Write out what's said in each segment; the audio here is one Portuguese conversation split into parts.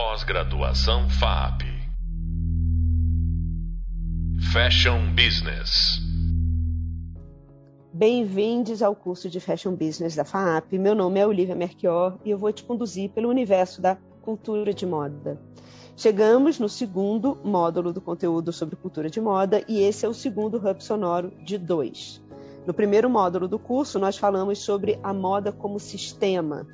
Pós-graduação FAP. Fashion Business. Bem-vindos ao curso de Fashion Business da FAP. Meu nome é Olivia Merchior e eu vou te conduzir pelo universo da cultura de moda. Chegamos no segundo módulo do conteúdo sobre cultura de moda e esse é o segundo hub sonoro de dois. No primeiro módulo do curso, nós falamos sobre a moda como sistema.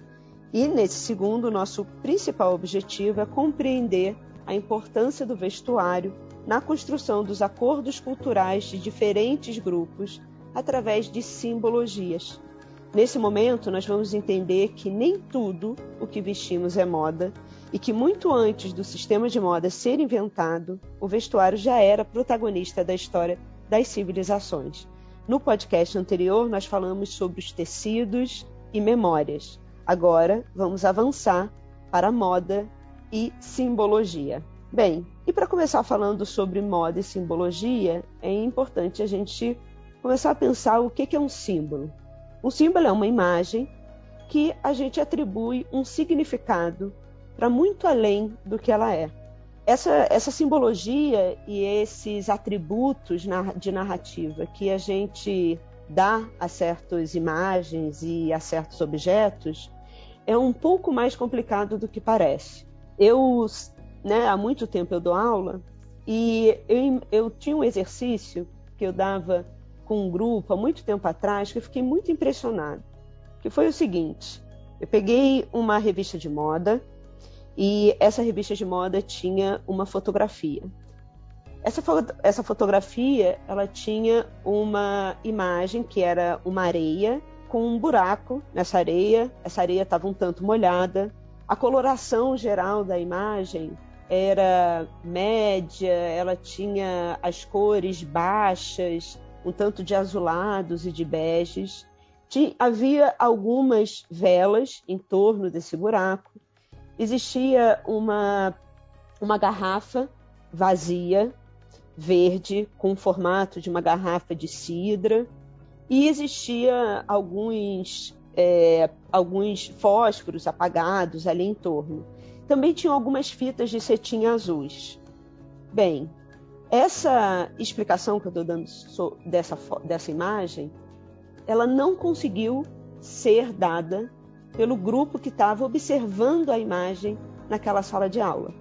E nesse segundo, nosso principal objetivo é compreender a importância do vestuário na construção dos acordos culturais de diferentes grupos através de simbologias. Nesse momento, nós vamos entender que nem tudo o que vestimos é moda e que muito antes do sistema de moda ser inventado, o vestuário já era protagonista da história das civilizações. No podcast anterior, nós falamos sobre os tecidos e memórias. Agora, vamos avançar para moda e simbologia. Bem, e para começar falando sobre moda e simbologia, é importante a gente começar a pensar o que é um símbolo. Um símbolo é uma imagem que a gente atribui um significado para muito além do que ela é essa, essa simbologia e esses atributos de narrativa que a gente dá a certas imagens e a certos objetos é um pouco mais complicado do que parece. Eu, né, há muito tempo eu dou aula e eu, eu tinha um exercício que eu dava com um grupo há muito tempo atrás que eu fiquei muito impressionado, que foi o seguinte: eu peguei uma revista de moda e essa revista de moda tinha uma fotografia. Essa, essa fotografia ela tinha uma imagem que era uma areia com um buraco nessa areia. Essa areia estava um tanto molhada. A coloração geral da imagem era média, ela tinha as cores baixas, um tanto de azulados e de beges. Tinha, havia algumas velas em torno desse buraco existia uma, uma garrafa vazia, verde, com o formato de uma garrafa de cidra, e existia alguns, é, alguns fósforos apagados ali em torno. Também tinha algumas fitas de cetim azuis. Bem, essa explicação que eu estou dando dessa, dessa imagem, ela não conseguiu ser dada pelo grupo que estava observando a imagem naquela sala de aula.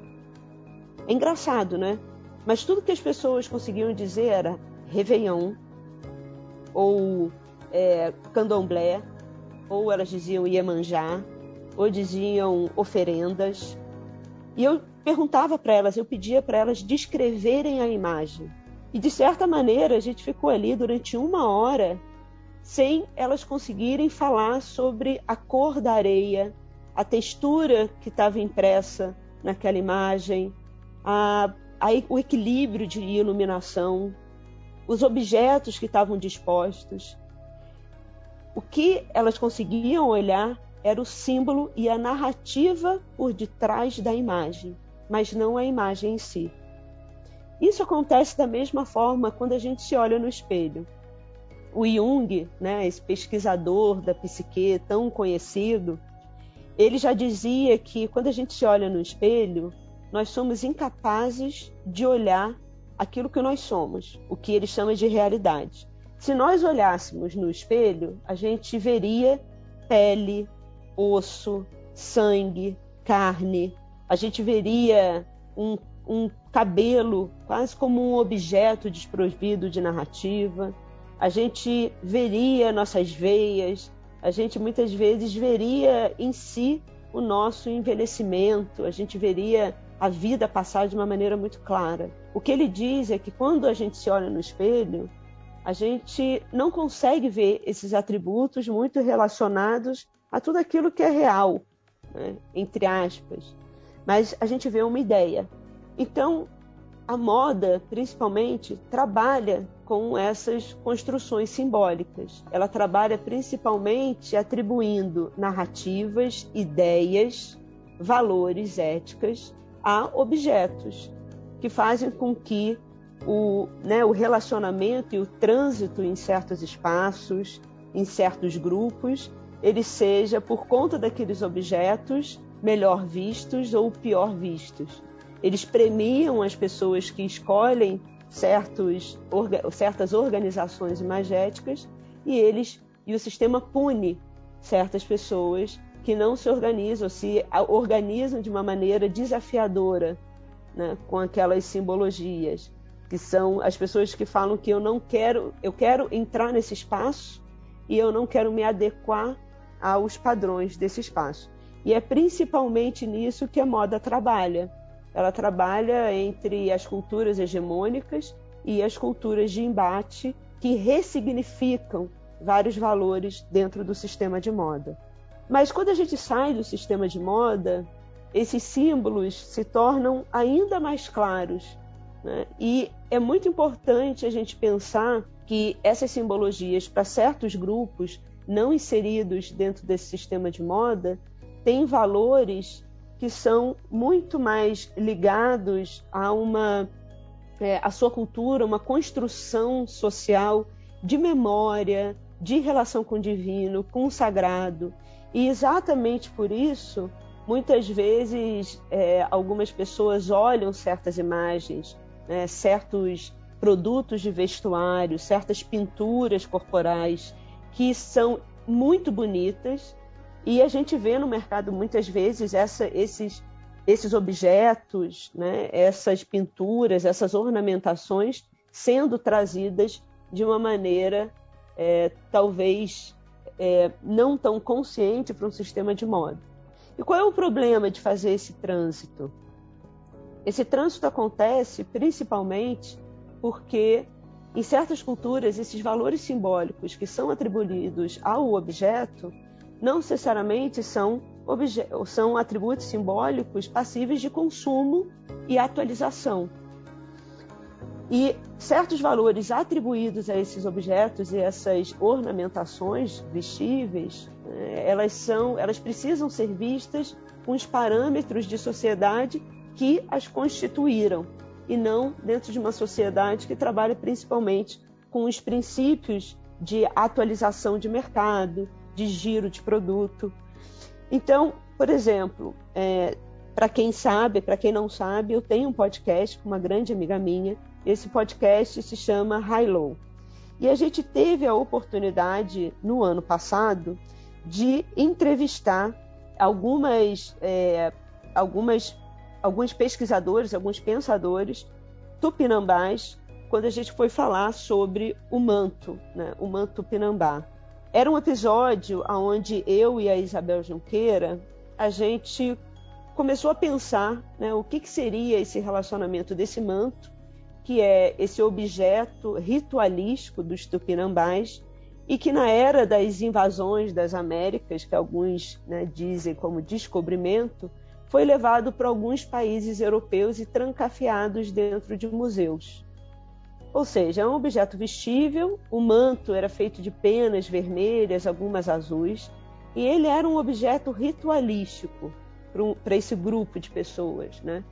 É engraçado, né? Mas tudo que as pessoas conseguiam dizer era Réveillon, ou é, Candomblé, ou elas diziam Iemanjá, ou diziam oferendas. E eu perguntava para elas, eu pedia para elas descreverem a imagem. E de certa maneira a gente ficou ali durante uma hora sem elas conseguirem falar sobre a cor da areia, a textura que estava impressa naquela imagem, a, a, o equilíbrio de iluminação, os objetos que estavam dispostos. O que elas conseguiam olhar era o símbolo e a narrativa por detrás da imagem, mas não a imagem em si. Isso acontece da mesma forma quando a gente se olha no espelho o Jung, né, esse pesquisador da psique tão conhecido, ele já dizia que quando a gente se olha no espelho, nós somos incapazes de olhar aquilo que nós somos, o que ele chama de realidade. Se nós olhássemos no espelho, a gente veria pele, osso, sangue, carne, a gente veria um, um cabelo quase como um objeto desprovido de narrativa. A gente veria nossas veias, a gente muitas vezes veria em si o nosso envelhecimento, a gente veria a vida passar de uma maneira muito clara. O que ele diz é que quando a gente se olha no espelho, a gente não consegue ver esses atributos muito relacionados a tudo aquilo que é real, né? entre aspas, mas a gente vê uma ideia. Então, a moda, principalmente, trabalha com essas construções simbólicas. Ela trabalha principalmente atribuindo narrativas, ideias, valores, éticas a objetos que fazem com que o, né, o relacionamento e o trânsito em certos espaços, em certos grupos, ele seja, por conta daqueles objetos, melhor vistos ou pior vistos. Eles premiam as pessoas que escolhem certos, orga, certas organizações imagéticas e eles e o sistema pune certas pessoas que não se organizam, se organizam de uma maneira desafiadora né, com aquelas simbologias, que são as pessoas que falam que eu não quero, eu quero entrar nesse espaço e eu não quero me adequar aos padrões desse espaço. E é principalmente nisso que a moda trabalha. Ela trabalha entre as culturas hegemônicas e as culturas de embate que ressignificam vários valores dentro do sistema de moda. Mas quando a gente sai do sistema de moda, esses símbolos se tornam ainda mais claros. Né? E é muito importante a gente pensar que essas simbologias, para certos grupos não inseridos dentro desse sistema de moda, têm valores que são muito mais ligados a uma é, a sua cultura, uma construção social de memória, de relação com o divino, com o sagrado. E exatamente por isso, muitas vezes, é, algumas pessoas olham certas imagens, né, certos produtos de vestuário, certas pinturas corporais que são muito bonitas e a gente vê no mercado muitas vezes essa, esses, esses objetos, né, essas pinturas, essas ornamentações sendo trazidas de uma maneira é, talvez é, não tão consciente para um sistema de moda. E qual é o problema de fazer esse trânsito? Esse trânsito acontece principalmente porque, em certas culturas, esses valores simbólicos que são atribuídos ao objeto não necessariamente são, são atributos simbólicos passíveis de consumo e atualização. E certos valores atribuídos a esses objetos e essas ornamentações vestíveis, né, elas são, elas precisam ser vistas com os parâmetros de sociedade que as constituíram e não dentro de uma sociedade que trabalha principalmente com os princípios de atualização de mercado, de giro de produto. Então, por exemplo, é, para quem sabe, para quem não sabe, eu tenho um podcast com uma grande amiga minha esse podcast se chama High Low. E a gente teve a oportunidade, no ano passado, de entrevistar algumas, é, algumas, alguns pesquisadores, alguns pensadores tupinambás, quando a gente foi falar sobre o manto, né, o manto tupinambá. Era um episódio onde eu e a Isabel Junqueira, a gente começou a pensar né, o que, que seria esse relacionamento desse manto que é esse objeto ritualístico dos tupinambás e que na era das invasões das Américas, que alguns né, dizem como descobrimento, foi levado para alguns países europeus e trancafiados dentro de museus. Ou seja, é um objeto vestível, o manto era feito de penas vermelhas, algumas azuis, e ele era um objeto ritualístico para esse grupo de pessoas, né?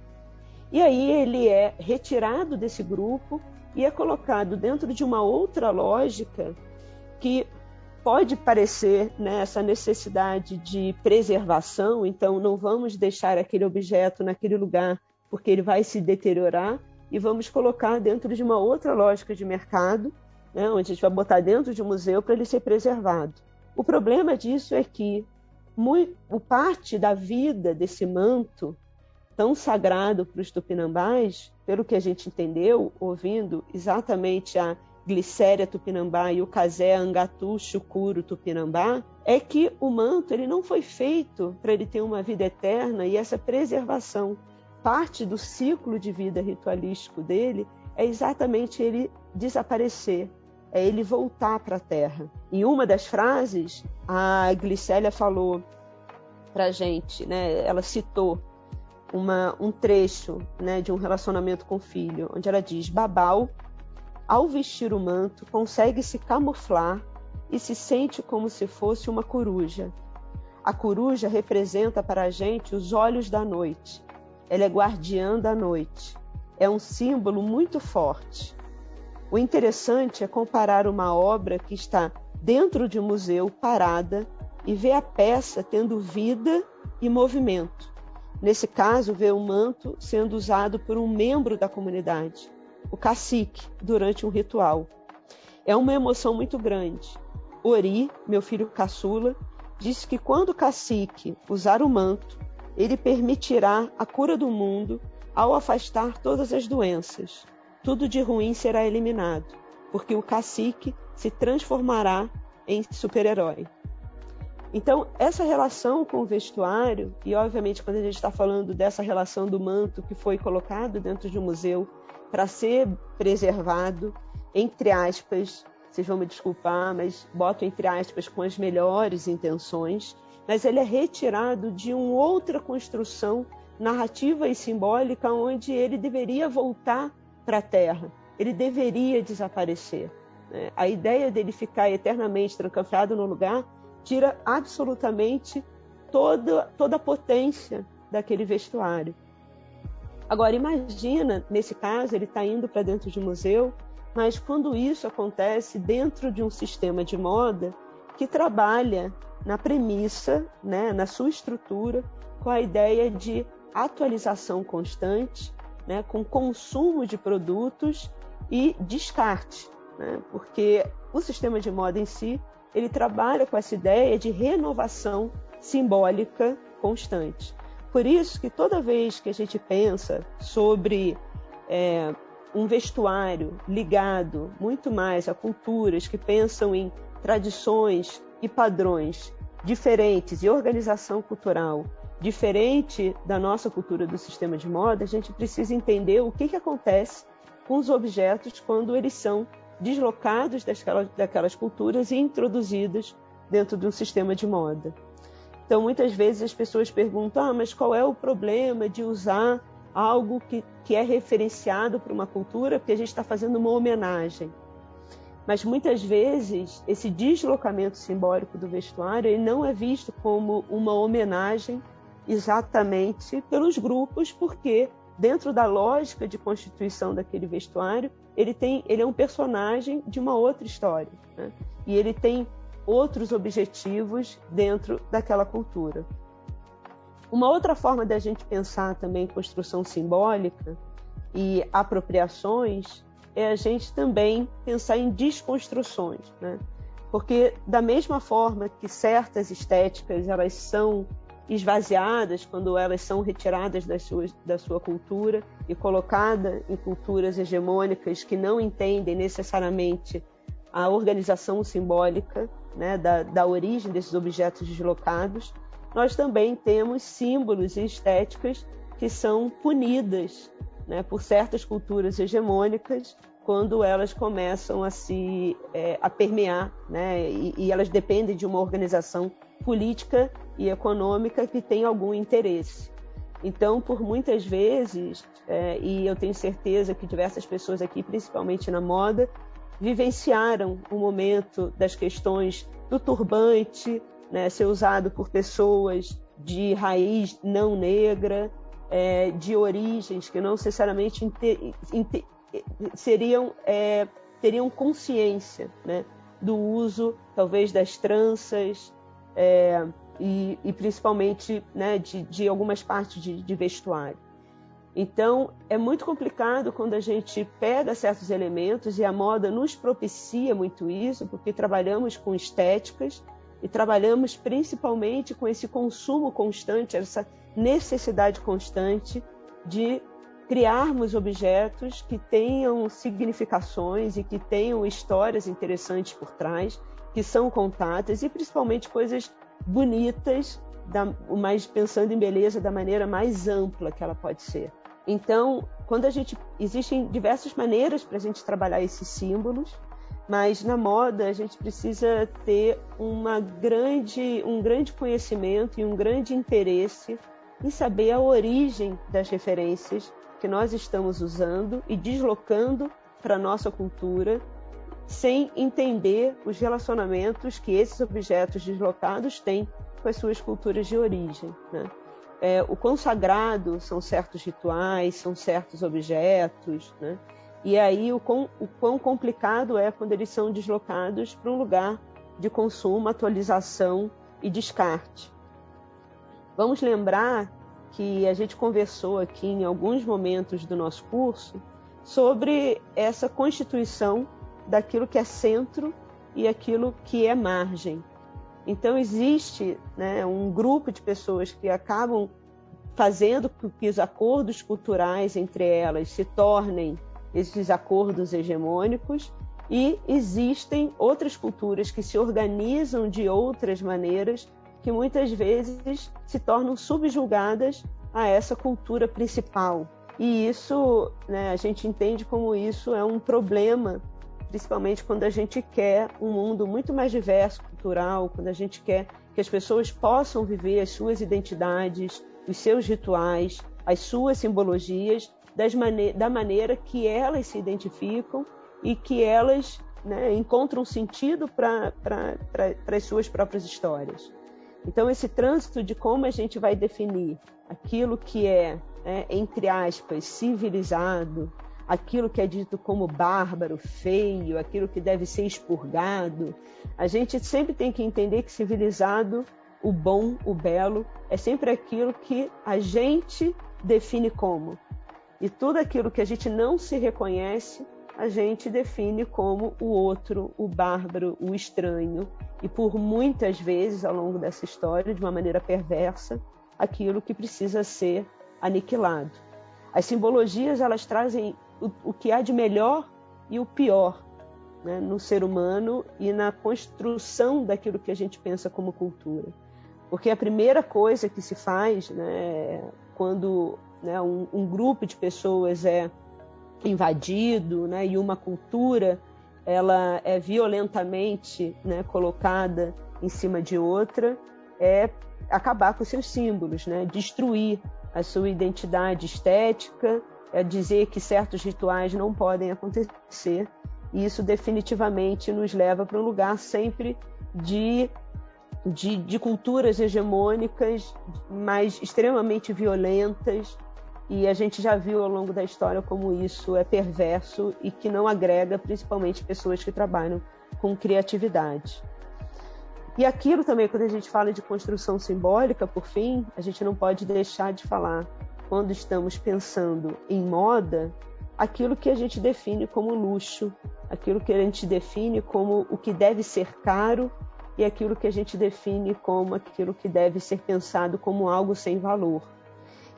E aí ele é retirado desse grupo e é colocado dentro de uma outra lógica que pode parecer né, essa necessidade de preservação, então não vamos deixar aquele objeto naquele lugar porque ele vai se deteriorar e vamos colocar dentro de uma outra lógica de mercado, né, onde a gente vai botar dentro de um museu para ele ser preservado. O problema disso é que muito, parte da vida desse manto tão sagrado para os tupinambás, pelo que a gente entendeu, ouvindo exatamente a Glicéria tupinambá e o Casé Angatu Chucuro tupinambá, é que o manto ele não foi feito para ele ter uma vida eterna e essa preservação. Parte do ciclo de vida ritualístico dele é exatamente ele desaparecer, é ele voltar para a terra. Em uma das frases, a Glicélia falou para gente, né, ela citou uma, um trecho né, de um relacionamento com o filho, onde ela diz: Babal, ao vestir o manto, consegue se camuflar e se sente como se fosse uma coruja. A coruja representa para a gente os olhos da noite. Ela é guardiã da noite. É um símbolo muito forte. O interessante é comparar uma obra que está dentro de um museu parada e ver a peça tendo vida e movimento. Nesse caso, vê o manto sendo usado por um membro da comunidade, o cacique, durante um ritual. É uma emoção muito grande. Ori, meu filho caçula, disse que quando o cacique usar o manto, ele permitirá a cura do mundo ao afastar todas as doenças. Tudo de ruim será eliminado, porque o cacique se transformará em super-herói. Então, essa relação com o vestuário, e obviamente quando a gente está falando dessa relação do manto que foi colocado dentro de um museu para ser preservado, entre aspas, vocês vão me desculpar, mas boto entre aspas com as melhores intenções, mas ele é retirado de uma outra construção narrativa e simbólica onde ele deveria voltar para a Terra, ele deveria desaparecer. Né? A ideia dele ficar eternamente trancafiado no lugar tira absolutamente toda, toda a potência daquele vestuário. Agora, imagina, nesse caso, ele está indo para dentro de um museu, mas quando isso acontece dentro de um sistema de moda que trabalha na premissa, né, na sua estrutura, com a ideia de atualização constante, né, com consumo de produtos e descarte, né, porque o sistema de moda em si ele trabalha com essa ideia de renovação simbólica constante. Por isso que toda vez que a gente pensa sobre é, um vestuário ligado muito mais a culturas que pensam em tradições e padrões diferentes e organização cultural diferente da nossa cultura do sistema de moda, a gente precisa entender o que, que acontece com os objetos quando eles são deslocados daquelas, daquelas culturas e introduzidos dentro de um sistema de moda. Então, muitas vezes as pessoas perguntam: ah, mas qual é o problema de usar algo que, que é referenciado para uma cultura, porque a gente está fazendo uma homenagem. Mas muitas vezes esse deslocamento simbólico do vestuário ele não é visto como uma homenagem exatamente pelos grupos, porque dentro da lógica de constituição daquele vestuário, ele tem, ele é um personagem de uma outra história, né? e ele tem outros objetivos dentro daquela cultura. Uma outra forma da gente pensar também construção simbólica e apropriações é a gente também pensar em desconstruções, né? Porque da mesma forma que certas estéticas elas são esvaziadas quando elas são retiradas da sua, da sua cultura e colocadas em culturas hegemônicas que não entendem necessariamente a organização simbólica né, da, da origem desses objetos deslocados, nós também temos símbolos e estéticas que são punidas né, por certas culturas hegemônicas quando elas começam a se é, a permear, né, e, e elas dependem de uma organização política e econômica que tem algum interesse. Então, por muitas vezes, é, e eu tenho certeza que diversas pessoas aqui, principalmente na moda, vivenciaram o momento das questões do turbante né, ser usado por pessoas de raiz não negra, é, de origens que não necessariamente seriam é, teriam consciência né, do uso, talvez, das tranças, é, e, e, principalmente né, de, de, algumas partes de, de vestuário. Então, é muito complicado quando a gente pega certos elementos e a moda nos propicia muito isso, porque trabalhamos com estéticas e trabalhamos principalmente com esse consumo constante, essa necessidade constante de criarmos objetos que tenham significações e que tenham histórias interessantes por trás que são contadas e principalmente coisas bonitas, da, mas pensando em beleza da maneira mais ampla que ela pode ser. Então, quando a gente existem diversas maneiras para a gente trabalhar esses símbolos, mas na moda a gente precisa ter uma grande, um grande conhecimento e um grande interesse em saber a origem das referências que nós estamos usando e deslocando para nossa cultura sem entender os relacionamentos que esses objetos deslocados têm com as suas culturas de origem. Né? É, o quão sagrado são certos rituais, são certos objetos, né? e aí o quão, o quão complicado é quando eles são deslocados para um lugar de consumo, atualização e descarte. Vamos lembrar que a gente conversou aqui em alguns momentos do nosso curso sobre essa constituição daquilo que é centro e aquilo que é margem. Então existe né, um grupo de pessoas que acabam fazendo com que os acordos culturais entre elas se tornem esses acordos hegemônicos e existem outras culturas que se organizam de outras maneiras que muitas vezes se tornam subjugadas a essa cultura principal. E isso, né, a gente entende como isso é um problema, principalmente quando a gente quer um mundo muito mais diverso, cultural, quando a gente quer que as pessoas possam viver as suas identidades, os seus rituais, as suas simbologias mane da maneira que elas se identificam e que elas né, encontram sentido para as suas próprias histórias. Então, esse trânsito de como a gente vai definir aquilo que é, é, entre aspas, civilizado, aquilo que é dito como bárbaro, feio, aquilo que deve ser expurgado, a gente sempre tem que entender que civilizado, o bom, o belo, é sempre aquilo que a gente define como. E tudo aquilo que a gente não se reconhece, a gente define como o outro, o bárbaro, o estranho. E por muitas vezes ao longo dessa história, de uma maneira perversa, aquilo que precisa ser aniquilado. As simbologias elas trazem o, o que há de melhor e o pior né, no ser humano e na construção daquilo que a gente pensa como cultura. Porque a primeira coisa que se faz né, quando né, um, um, grupo de pessoas é invadido né, e uma cultura ela é violentamente né, colocada em cima de outra, é acabar com seus símbolos, né, destruir a sua identidade estética, é dizer que certos rituais não podem acontecer. E isso definitivamente nos leva para um lugar sempre de de, de, culturas hegemônicas, mas extremamente violentas, e a gente já viu ao longo da história como isso é perverso e que não agrega principalmente pessoas que trabalham com criatividade. E aquilo também, quando a gente fala de construção simbólica, por fim, a gente não pode deixar de falar, quando estamos pensando em moda, aquilo que a gente define como luxo, aquilo que a gente define como o que deve ser caro e aquilo que a gente define como aquilo que deve ser pensado como algo sem valor.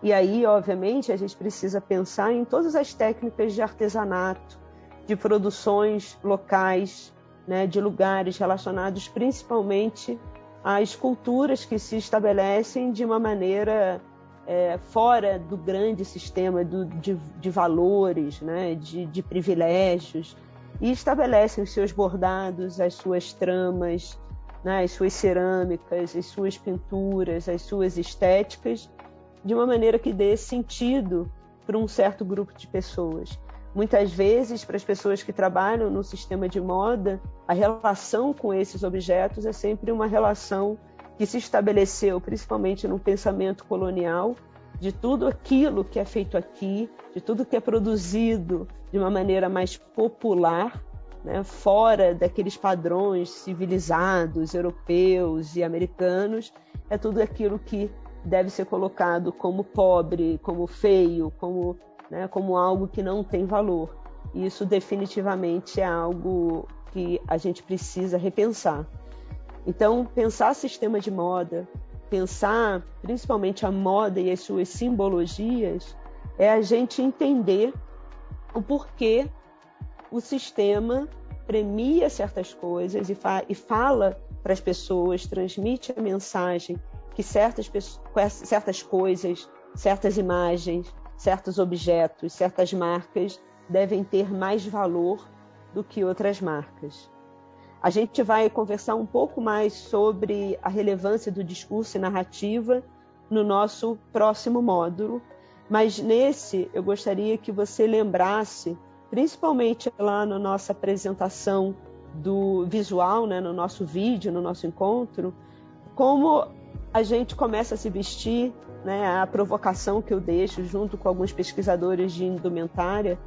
E aí, obviamente, a gente precisa pensar em todas as técnicas de artesanato, de produções locais, né, de lugares relacionados principalmente às culturas que se estabelecem de uma maneira é, fora do grande sistema do, de, de, valores, né, de, de privilégios, e estabelecem os seus bordados, as suas tramas, né, as suas cerâmicas, as suas pinturas, as suas estéticas, de uma maneira que dê sentido para um certo grupo de pessoas. Muitas vezes, para as pessoas que trabalham no sistema de moda, a relação com esses objetos é sempre uma relação que se estabeleceu principalmente no pensamento colonial, de tudo aquilo que é feito aqui, de tudo que é produzido de uma maneira mais popular, né, fora daqueles padrões civilizados, europeus e americanos, é tudo aquilo que deve ser colocado como pobre, como feio, como, né, como algo que não tem valor. Isso definitivamente é algo que a gente precisa repensar. Então, pensar sistema de moda, pensar principalmente a moda e as suas simbologias, é a gente entender o porquê o sistema premia certas coisas e, fa e fala para as pessoas, transmite a mensagem que certas, certas coisas, certas imagens, certos objetos, certas marcas devem ter mais valor do que outras marcas. A gente vai conversar um pouco mais sobre a relevância do discurso e narrativa no nosso próximo módulo, mas nesse eu gostaria que você lembrasse, principalmente lá na nossa apresentação do visual, né, no nosso vídeo, no nosso encontro, como a gente começa a se vestir, né, a provocação que eu deixo junto com alguns pesquisadores de indumentária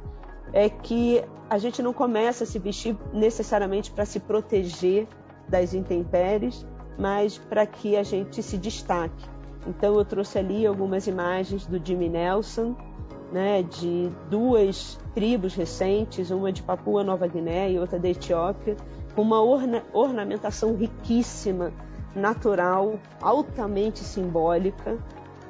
é que a gente não começa a se vestir necessariamente para se proteger das intempéries, mas para que a gente se destaque. Então eu trouxe ali algumas imagens do Jimmy Nelson, né, de duas tribos recentes, uma de Papua Nova Guiné e outra da Etiópia, com uma orna ornamentação riquíssima, natural, altamente simbólica,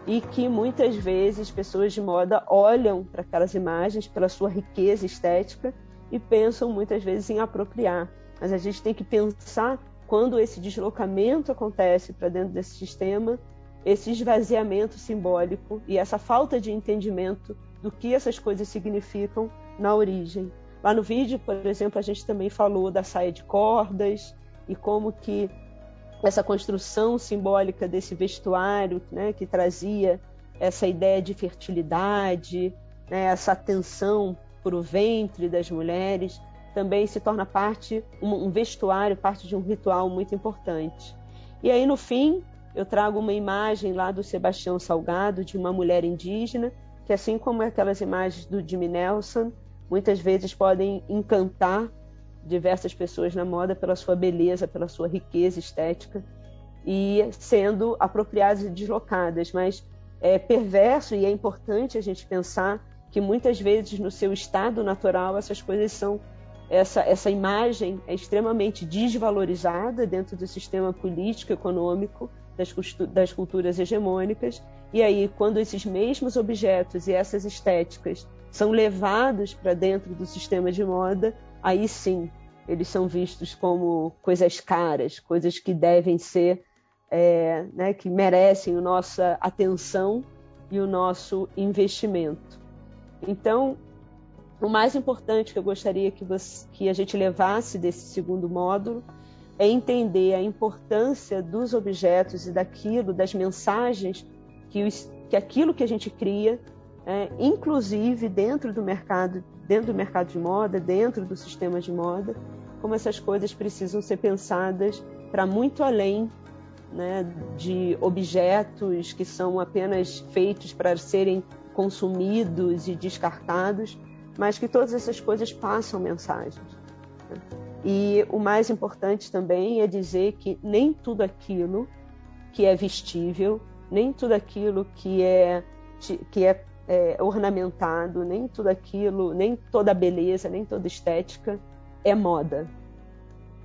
e que muitas vezes pessoas de moda olham para aquelas imagens pela sua riqueza estética e pensam muitas vezes em apropriar. Mas a gente tem que pensar quando esse deslocamento acontece para dentro desse sistema, esse esvaziamento simbólico e essa falta de entendimento do que essas coisas significam na origem. Lá no vídeo, por exemplo, a gente também falou da saia de cordas e como que essa construção simbólica desse vestuário, né, que trazia essa ideia de fertilidade, né, essa atenção para o ventre das mulheres, também se torna parte, um vestuário, parte de um ritual muito importante. E aí, no fim, eu trago uma imagem lá do Sebastião Salgado, de uma mulher indígena, que assim como aquelas imagens do Jimmy Nelson, muitas vezes podem encantar diversas pessoas na moda pela sua beleza, pela sua riqueza estética e sendo apropriadas e deslocadas, mas é perverso e é importante a gente pensar que muitas vezes no seu estado natural essas coisas são essa, essa imagem é extremamente desvalorizada dentro do sistema político econômico das, das culturas hegemônicas. E aí quando esses mesmos objetos e essas estéticas são levados para dentro do sistema de moda aí sim eles são vistos como coisas caras, coisas que devem ser, é, né, que merecem a nossa atenção e o nosso investimento. Então, o mais importante que eu gostaria que, você, que a gente levasse desse segundo módulo é entender a importância dos objetos e daquilo, das mensagens que, os, que aquilo que a gente cria, é, inclusive dentro do mercado, dentro do mercado de moda, dentro do sistema de moda, como essas coisas precisam ser pensadas para muito além né, de objetos que são apenas feitos para serem consumidos e descartados, mas que todas essas coisas passam mensagens. Né? E o mais importante também é dizer que nem tudo aquilo que é vestível, nem tudo aquilo que é, que é, é ornamentado, nem tudo aquilo, nem toda beleza, nem toda estética é moda.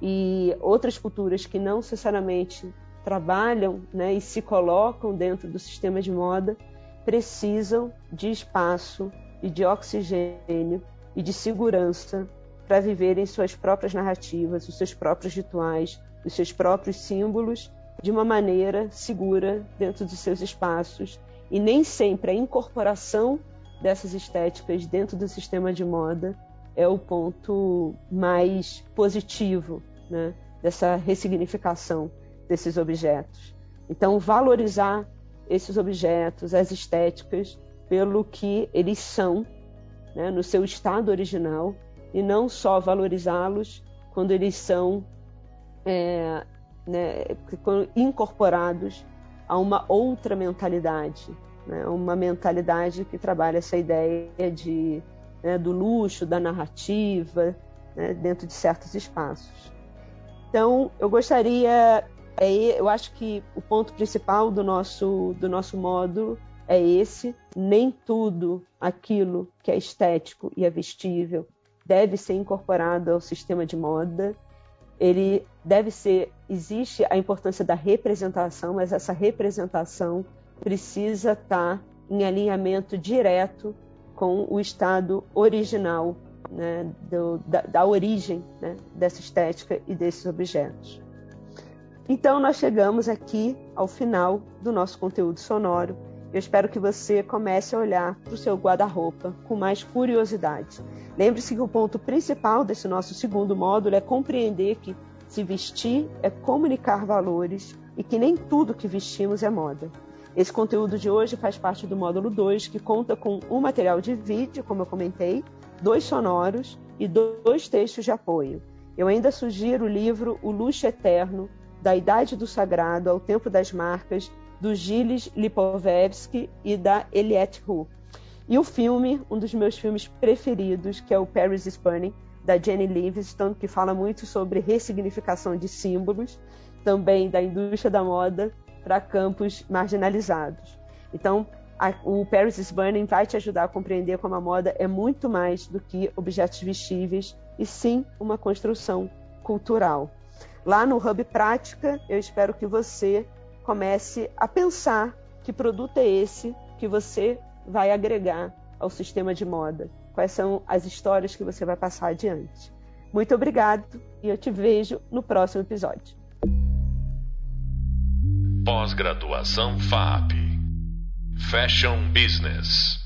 E outras culturas que não necessariamente trabalham né, e se colocam dentro do sistema de moda precisam de espaço e de oxigênio e de segurança para viverem suas próprias narrativas, os seus próprios rituais, os seus próprios símbolos de uma maneira segura dentro dos seus espaços. E nem sempre a incorporação dessas estéticas dentro do sistema de moda é o ponto mais positivo né, dessa ressignificação desses objetos. Então, valorizar esses objetos, as estéticas, pelo que eles são, né, no seu estado original, e não só valorizá-los quando eles são é, né, incorporados a uma outra mentalidade, né, uma mentalidade que trabalha essa ideia de né, do luxo, da narrativa, né, dentro de certos espaços. Então, eu gostaria, é, eu acho que o ponto principal do nosso, do nosso módulo é esse: nem tudo aquilo que é estético e é vestível deve ser incorporado ao sistema de moda. Ele deve ser, existe a importância da representação, mas essa representação precisa estar em alinhamento direto com o estado original né, do, da, da, origem né, dessa estética e desses objetos. Então, nós chegamos aqui ao final do nosso conteúdo sonoro. Eu espero que você comece a olhar para o seu guarda-roupa com mais curiosidade. Lembre-se que o ponto principal desse nosso segundo módulo é compreender que se vestir é comunicar valores e que nem tudo que vestimos é moda. Esse conteúdo de hoje faz parte do módulo 2, que conta com um material de vídeo, como eu comentei, dois sonoros e dois textos de apoio. Eu ainda sugiro o livro O Luxo Eterno, da Idade do Sagrado ao Tempo das Marcas, do Gilles Lipovetsky e da Eliette Roux. E o filme, um dos meus filmes preferidos, que é o Paris is Burning, da Jenny Livingston, que fala muito sobre ressignificação de símbolos, também da indústria da moda para campos marginalizados. Então, a, o Paris is Burning vai te ajudar a compreender como a moda é muito mais do que objetos vestíveis e sim uma construção cultural. Lá no Hub Prática, eu espero que você comece a pensar que produto é esse que você vai agregar ao sistema de moda. Quais são as histórias que você vai passar adiante. Muito obrigado e eu te vejo no próximo episódio. Pós-graduação FAP Fashion Business